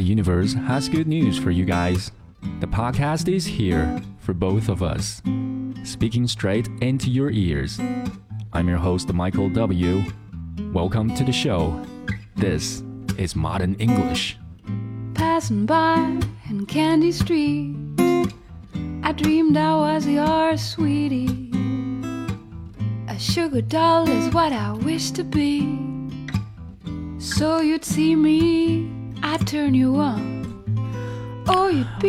The universe has good news for you guys. The podcast is here for both of us, speaking straight into your ears. I'm your host, Michael W. Welcome to the show. This is Modern English. Passing by in Candy Street, I dreamed I was your sweetie. A sugar doll is what I wish to be. So you'd see me, I'd turn you on.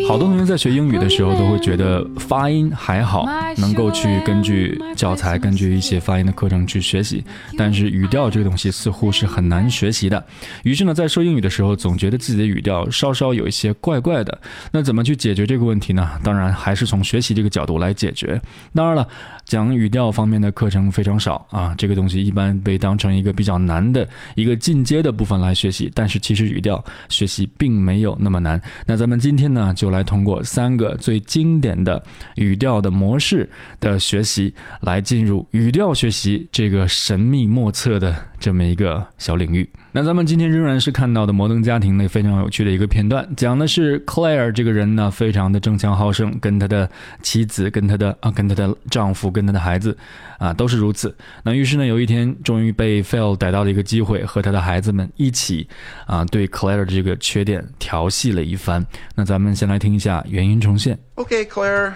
好多同学在学英语的时候都会觉得发音还好，能够去根据教材、根据一些发音的课程去学习，但是语调这个东西似乎是很难学习的。于是呢，在说英语的时候，总觉得自己的语调稍稍有一些怪怪的。那怎么去解决这个问题呢？当然还是从学习这个角度来解决。当然了，讲语调方面的课程非常少啊，这个东西一般被当成一个比较难的一个进阶的部分来学习。但是其实语调学习并没有那么难。那咱们今今天呢，就来通过三个最经典的语调的模式的学习，来进入语调学习这个神秘莫测的这么一个小领域。那咱们今天仍然是看到的《摩登家庭》内非常有趣的一个片段，讲的是 Claire 这个人呢，非常的争强好胜，跟他的妻子、跟他的啊、跟他的丈夫、跟他的孩子啊，都是如此。那于是呢，有一天终于被 Phil 逮到了一个机会，和他的孩子们一起啊，对 Claire 的这个缺点调戏了一番。那咱们先来听一下原音重现。Okay, Claire.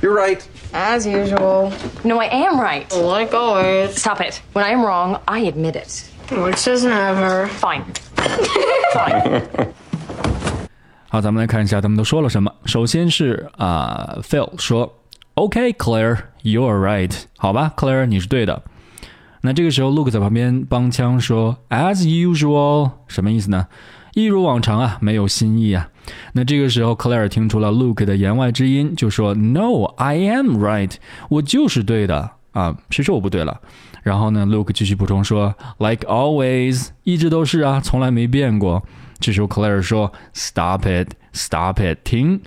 You're right. As usual. No, I am right. Like always. Stop it. When I am wrong, I admit it. Which is never. Fine. Fine. 好，咱们来看一下他们都说了什么。首先是啊、p h i l 说：“OK, Claire, you are right。”好吧，Claire，你是对的。那这个时候，Luke 在旁边帮腔说：“As usual，什么意思呢？一如往常啊，没有新意啊。” 那这个时候，Claire 听出了 Luke 的言外之音，就说：“No, I am right，我就是对的啊，谁说我不对了？”然后呢，Luke 继续补充说：“Like always，一直都是啊，从来没变过。”这时候 Claire 说：“Stop it, stop it，停。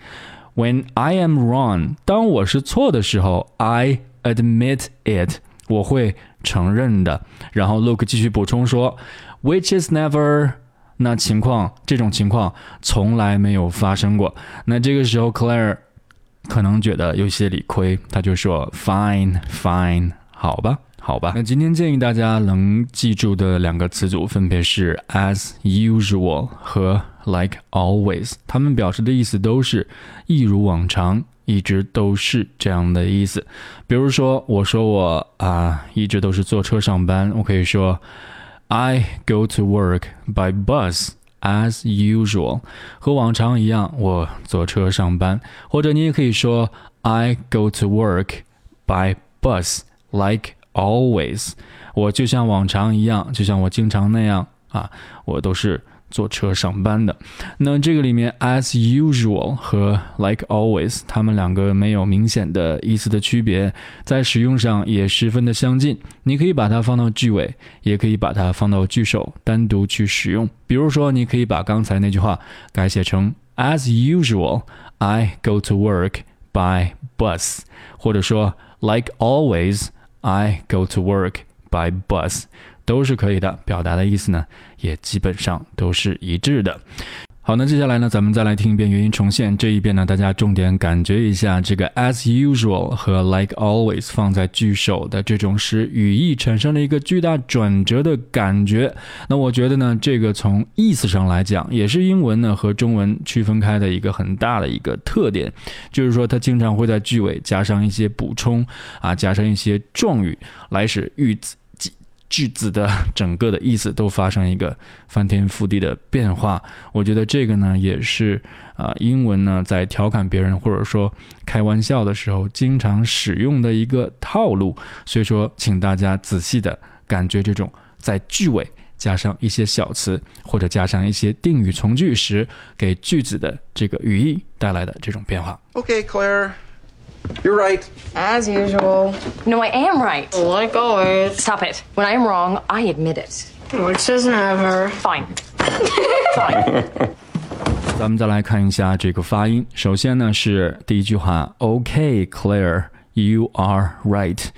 When I am wrong，当我是错的时候，I admit it，我会承认的。”然后 Luke 继续补充说：“Which is never。”那情况，这种情况从来没有发生过。那这个时候，Claire 可能觉得有些理亏，他就说：“Fine, fine，好吧。”好吧，那今天建议大家能记住的两个词组分别是 as usual 和 like always，它们表示的意思都是一如往常，一直都是这样的意思。比如说，我说我啊一直都是坐车上班，我可以说 I go to work by bus as usual，和往常一样，我坐车上班。或者你也可以说 I go to work by bus like always，我就像往常一样，就像我经常那样啊，我都是 坐车上班的。那这个里面，as usual 和 like always，它们两个没有明显的意思的区别，在使用上也十分的相近。你可以把它放到句尾，也可以把它放到句首，单独去使用。比如说，你可以把刚才那句话改写成 as usual，I go to work by bus，或者说 like always。I go to work by bus，都是可以的，表达的意思呢也基本上都是一致的。好，那接下来呢，咱们再来听一遍原音重现。这一遍呢，大家重点感觉一下这个 as usual 和 like always 放在句首的这种使语义产生了一个巨大转折的感觉。那我觉得呢，这个从意思上来讲，也是英文呢和中文区分开的一个很大的一个特点，就是说它经常会在句尾加上一些补充啊，加上一些状语，来使句子。句子的整个的意思都发生一个翻天覆地的变化，我觉得这个呢也是啊、英文呢在调侃别人或者说开玩笑的时候经常使用的一个套路，所以说请大家仔细的感觉这种在句尾加上一些小词或者加上一些定语从句时，给句子的这个语义带来的这种变化。OK，Claire You're right. As usual. No, I am right. Like always. Stop it. When I am wrong, I admit it. Which is never. Fine. Fine. 咱们再来看一下这个发音。首先呢是第一句话，OK，Claire，you are right。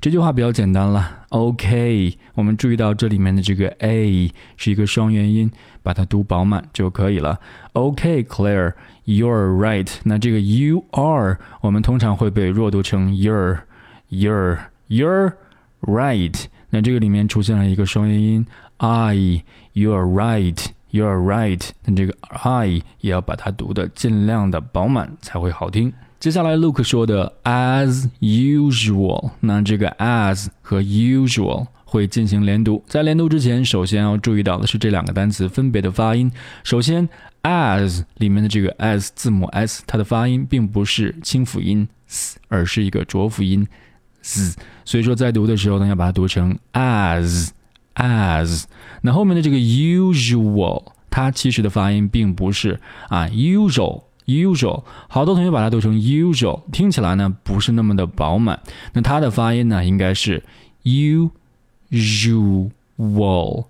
这句话比较简单了。OK，我们注意到这里面的这个 a 是一个双元音，把它读饱满就可以了。OK，Claire，you're right。那这个 you are 我们通常会被弱读成 your your you're right。那这个里面出现了一个双元音 i，you're right，you're right。那这个 i 也要把它读的尽量的饱满才会好听。接下来，Luke 说的 as usual，那这个 as 和 usual 会进行连读。在连读之前，首先要注意到的是这两个单词分别的发音。首先，as 里面的这个 s 字母 s，它的发音并不是清辅音 s，而是一个浊辅音 z，所以说在读的时候呢，要把它读成 as as。那后面的这个 usual，它其实的发音并不是啊 usual。usual，好多同学把它读成 usual，听起来呢不是那么的饱满。那它的发音呢应该是 usual。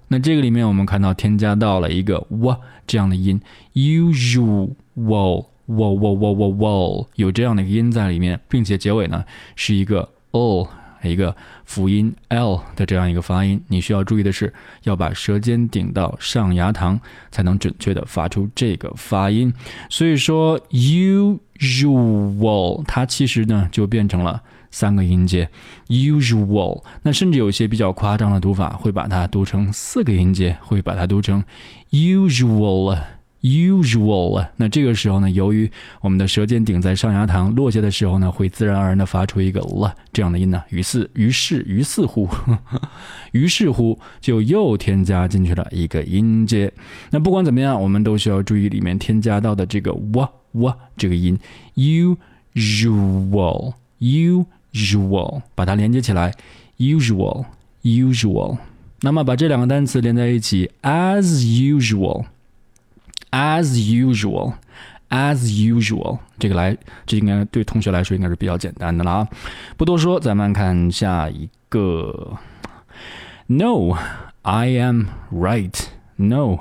那这个里面我们看到添加到了一个 w 这样的音，usual，w w w w w，有这样的一个音在里面，并且结尾呢是一个 o。一个辅音 l 的这样一个发音，你需要注意的是，要把舌尖顶到上牙膛，才能准确的发出这个发音。所以说，usual 它其实呢就变成了三个音节，usual。那甚至有些比较夸张的读法，会把它读成四个音节，会把它读成 usual。usual，那这个时候呢，由于我们的舌尖顶在上牙膛落下的时候呢，会自然而然的发出一个了这样的音呢。于是，于是，于是乎，于是乎，就又添加进去了一个音节。那不管怎么样，我们都需要注意里面添加到的这个哇哇这个音，usual，usual，把它连接起来，usual，usual。那么把这两个单词连在一起，as usual。As usual, as usual，这个来，这应该对同学来说应该是比较简单的了啊。不多说，咱们看下一个。No, I am right. No,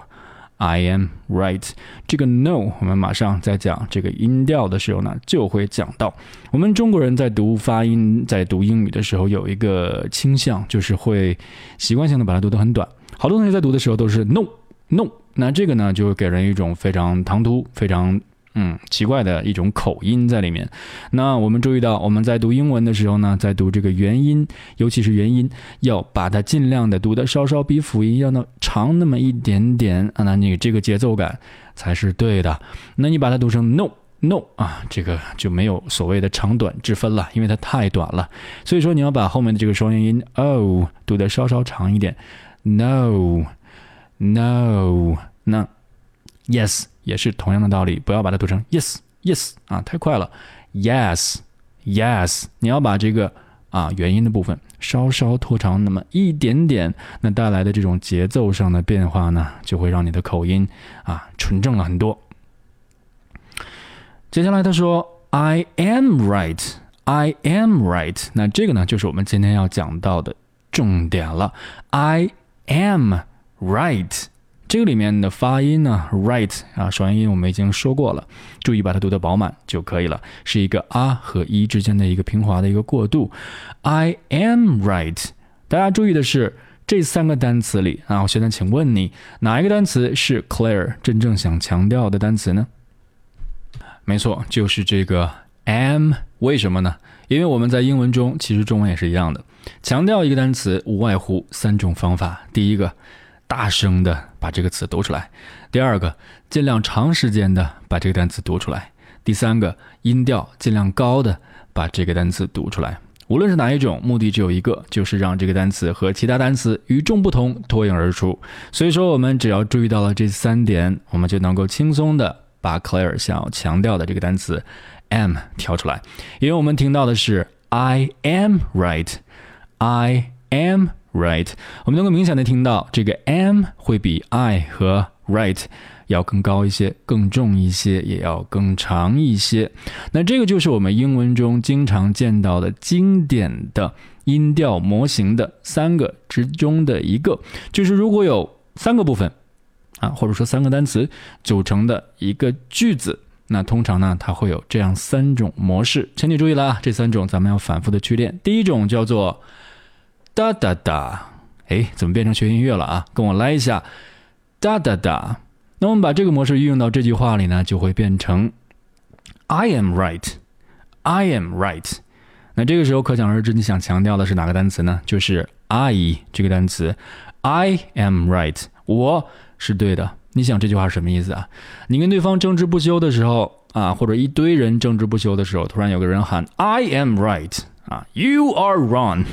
I am right. 这个 no，我们马上在讲这个音调的时候呢，就会讲到。我们中国人在读发音，在读英语的时候有一个倾向，就是会习惯性的把它读得很短。好多同学在读的时候都是 no, no。那这个呢，就会给人一种非常唐突、非常嗯奇怪的一种口音在里面。那我们注意到，我们在读英文的时候呢，在读这个元音，尤其是元音，要把它尽量的读的稍稍比辅音要那长那么一点点啊，那你这个节奏感才是对的。那你把它读成 no no 啊，这个就没有所谓的长短之分了，因为它太短了。所以说你要把后面的这个双元音 o 读的稍稍长一点，no no。那，yes 也是同样的道理，不要把它读成 yes yes 啊，太快了，yes yes，你要把这个啊元音的部分稍稍拖长那么一点点，那带来的这种节奏上的变化呢，就会让你的口音啊纯正了很多。接下来他说，I am right，I am right，那这个呢就是我们今天要讲到的重点了，I am right。这个里面的发音呢，right 啊，双元音我们已经说过了，注意把它读得饱满就可以了，是一个啊和一之间的一个平滑的一个过渡。I am right。大家注意的是这三个单词里啊，我现在请问你，哪一个单词是 Claire 真正想强调的单词呢？没错，就是这个 am。为什么呢？因为我们在英文中，其实中文也是一样的，强调一个单词无外乎三种方法。第一个。大声的把这个词读出来。第二个，尽量长时间的把这个单词读出来。第三个，音调尽量高的把这个单词读出来。无论是哪一种，目的只有一个，就是让这个单词和其他单词与众不同，脱颖而出。所以说，我们只要注意到了这三点，我们就能够轻松的把 Claire 想要强调的这个单词 am 挑出来。因为我们听到的是 I am right，I am。Right，我们能够明显的听到这个 am 会比 I 和 right 要更高一些、更重一些，也要更长一些。那这个就是我们英文中经常见到的经典的音调模型的三个之中的一个，就是如果有三个部分啊，或者说三个单词组成的一个句子，那通常呢，它会有这样三种模式，请你注意了啊，这三种咱们要反复的去练。第一种叫做哒哒哒，哎，怎么变成学音乐了啊？跟我来一下，哒哒哒。那我们把这个模式运用到这句话里呢，就会变成 I am right, I am right。那这个时候可想而知，你想强调的是哪个单词呢？就是 I 这个单词，I am right，我是对的。你想这句话是什么意思啊？你跟对方争执不休的时候啊，或者一堆人争执不休的时候，突然有个人喊 I am right 啊，You are wrong，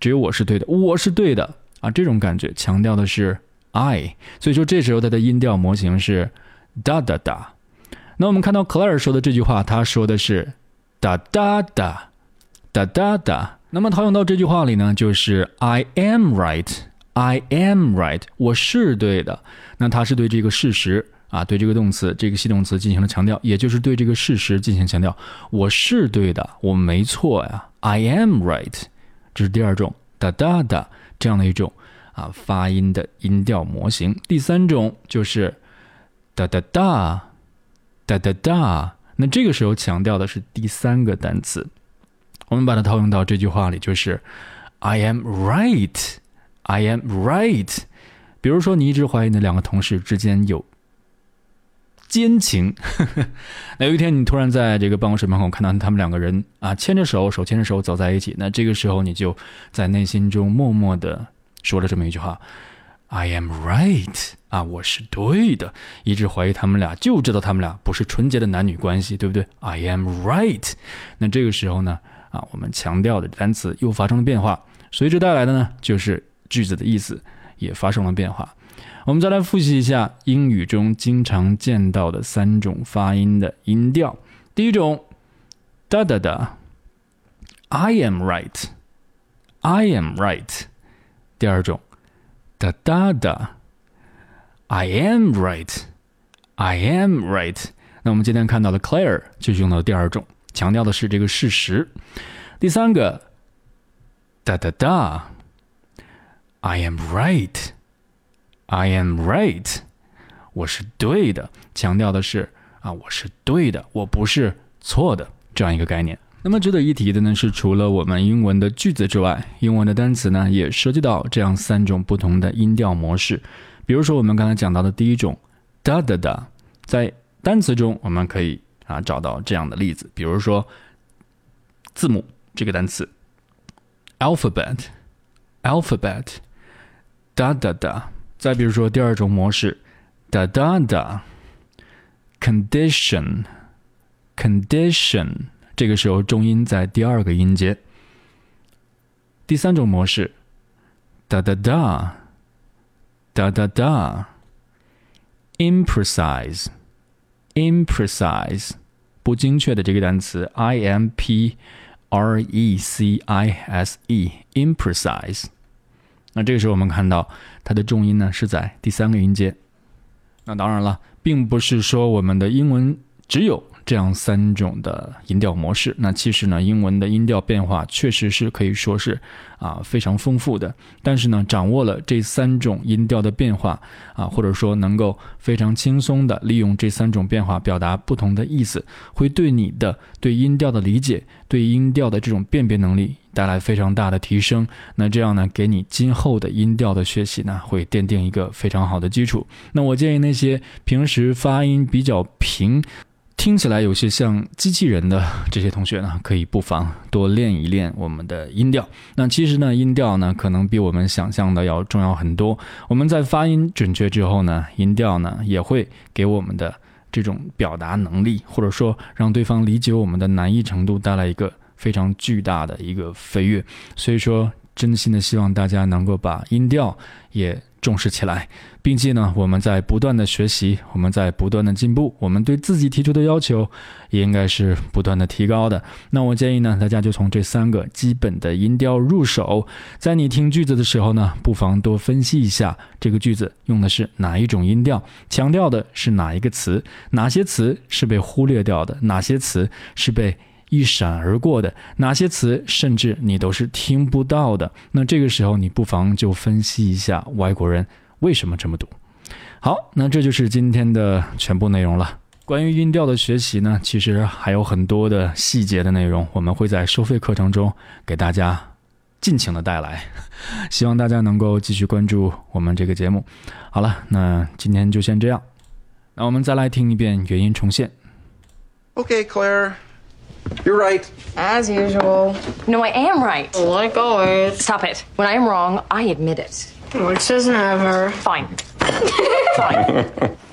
只有我是对的，我是对的啊，这种感觉强调的是 I，所以说这时候它的音调模型是哒哒哒。那我们看到 Claire 说的这句话，他说的是哒哒哒哒哒哒。那么套用到这句话里呢，就是 I am right，I am right，我是对的。那它是对这个事实啊，对这个动词、这个系动词进行了强调，也就是对这个事实进行强调。我是对的，我没错呀，I am right。这是第二种哒哒哒这样的一种啊发音的音调模型。第三种就是哒哒哒哒哒哒。那这个时候强调的是第三个单词，我们把它套用到这句话里，就是 I am right，I am right。比如说，你一直怀疑那两个同事之间有奸情，那有一天你突然在这个办公室门口看到他们两个人啊牵着手，手牵着手走在一起，那这个时候你就在内心中默默的说了这么一句话：“I am right 啊，我是对的。”一直怀疑他们俩，就知道他们俩不是纯洁的男女关系，对不对？I am right。那这个时候呢，啊，我们强调的单词又发生了变化，随之带来的呢，就是句子的意思。也发生了变化。我们再来复习一下英语中经常见到的三种发音的音调。第一种，哒哒哒，I am right，I am right。第二种，哒哒哒，I am right，I am right。那我们今天看到的 Claire 就用到第二种，强调的是这个事实。第三个，哒哒哒。I am right, I am right，我是对的，强调的是啊，我是对的，我不是错的这样一个概念。那么值得一提的呢是，除了我们英文的句子之外，英文的单词呢也涉及到这样三种不同的音调模式。比如说我们刚才讲到的第一种哒哒哒，在单词中我们可以啊找到这样的例子，比如说字母这个单词，alphabet，alphabet。哒哒哒，再比如说第二种模式，哒哒哒，condition，condition，这个时候重音在第二个音节。第三种模式，哒哒哒，哒哒哒，imprecise，imprecise，不精确的这个单词，i m p r e c i s e，imprecise。那这个时候我们看到它的重音呢是在第三个音节。那当然了，并不是说我们的英文只有这样三种的音调模式。那其实呢，英文的音调变化确实是可以说是啊非常丰富的。但是呢，掌握了这三种音调的变化啊，或者说能够非常轻松的利用这三种变化表达不同的意思，会对你的对音调的理解、对音调的这种辨别能力。带来非常大的提升，那这样呢，给你今后的音调的学习呢，会奠定一个非常好的基础。那我建议那些平时发音比较平，听起来有些像机器人的这些同学呢，可以不妨多练一练我们的音调。那其实呢，音调呢，可能比我们想象的要重要很多。我们在发音准确之后呢，音调呢，也会给我们的这种表达能力，或者说让对方理解我们的难易程度带来一个。非常巨大的一个飞跃，所以说真心的希望大家能够把音调也重视起来，并且呢，我们在不断的学习，我们在不断的进步，我们对自己提出的要求也应该是不断的提高的。那我建议呢，大家就从这三个基本的音调入手，在你听句子的时候呢，不妨多分析一下这个句子用的是哪一种音调，强调的是哪一个词，哪些词是被忽略掉的，哪些词是被。一闪而过的哪些词，甚至你都是听不到的。那这个时候，你不妨就分析一下外国人为什么这么读。好，那这就是今天的全部内容了。关于音调的学习呢，其实还有很多的细节的内容，我们会在收费课程中给大家尽情的带来。希望大家能够继续关注我们这个节目。好了，那今天就先这样。那我们再来听一遍原音重现。Okay, Claire. You're right. As usual. No, I am right. Like always. Stop it. When I am wrong, I admit it. Which is never. Fine. Fine.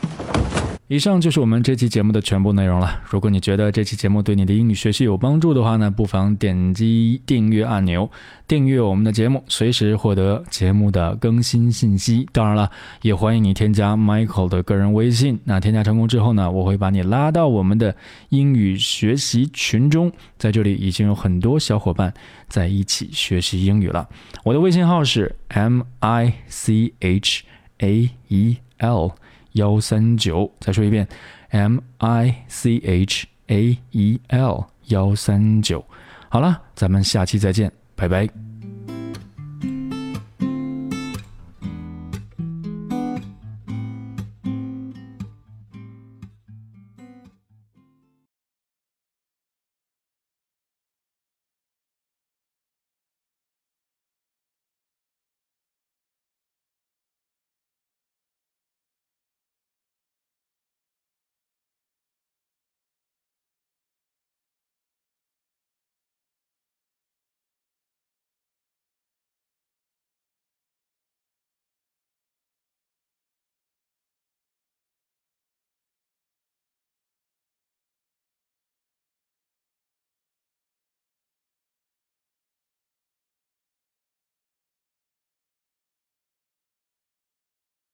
以上就是我们这期节目的全部内容了。如果你觉得这期节目对你的英语学习有帮助的话呢，不妨点击订阅按钮，订阅我们的节目，随时获得节目的更新信息。当然了，也欢迎你添加 Michael 的个人微信。那添加成功之后呢，我会把你拉到我们的英语学习群中，在这里已经有很多小伙伴在一起学习英语了。我的微信号是 M I C H A E L。幺三九，再说一遍，M I C H A E L 幺三九。好了，咱们下期再见，拜拜。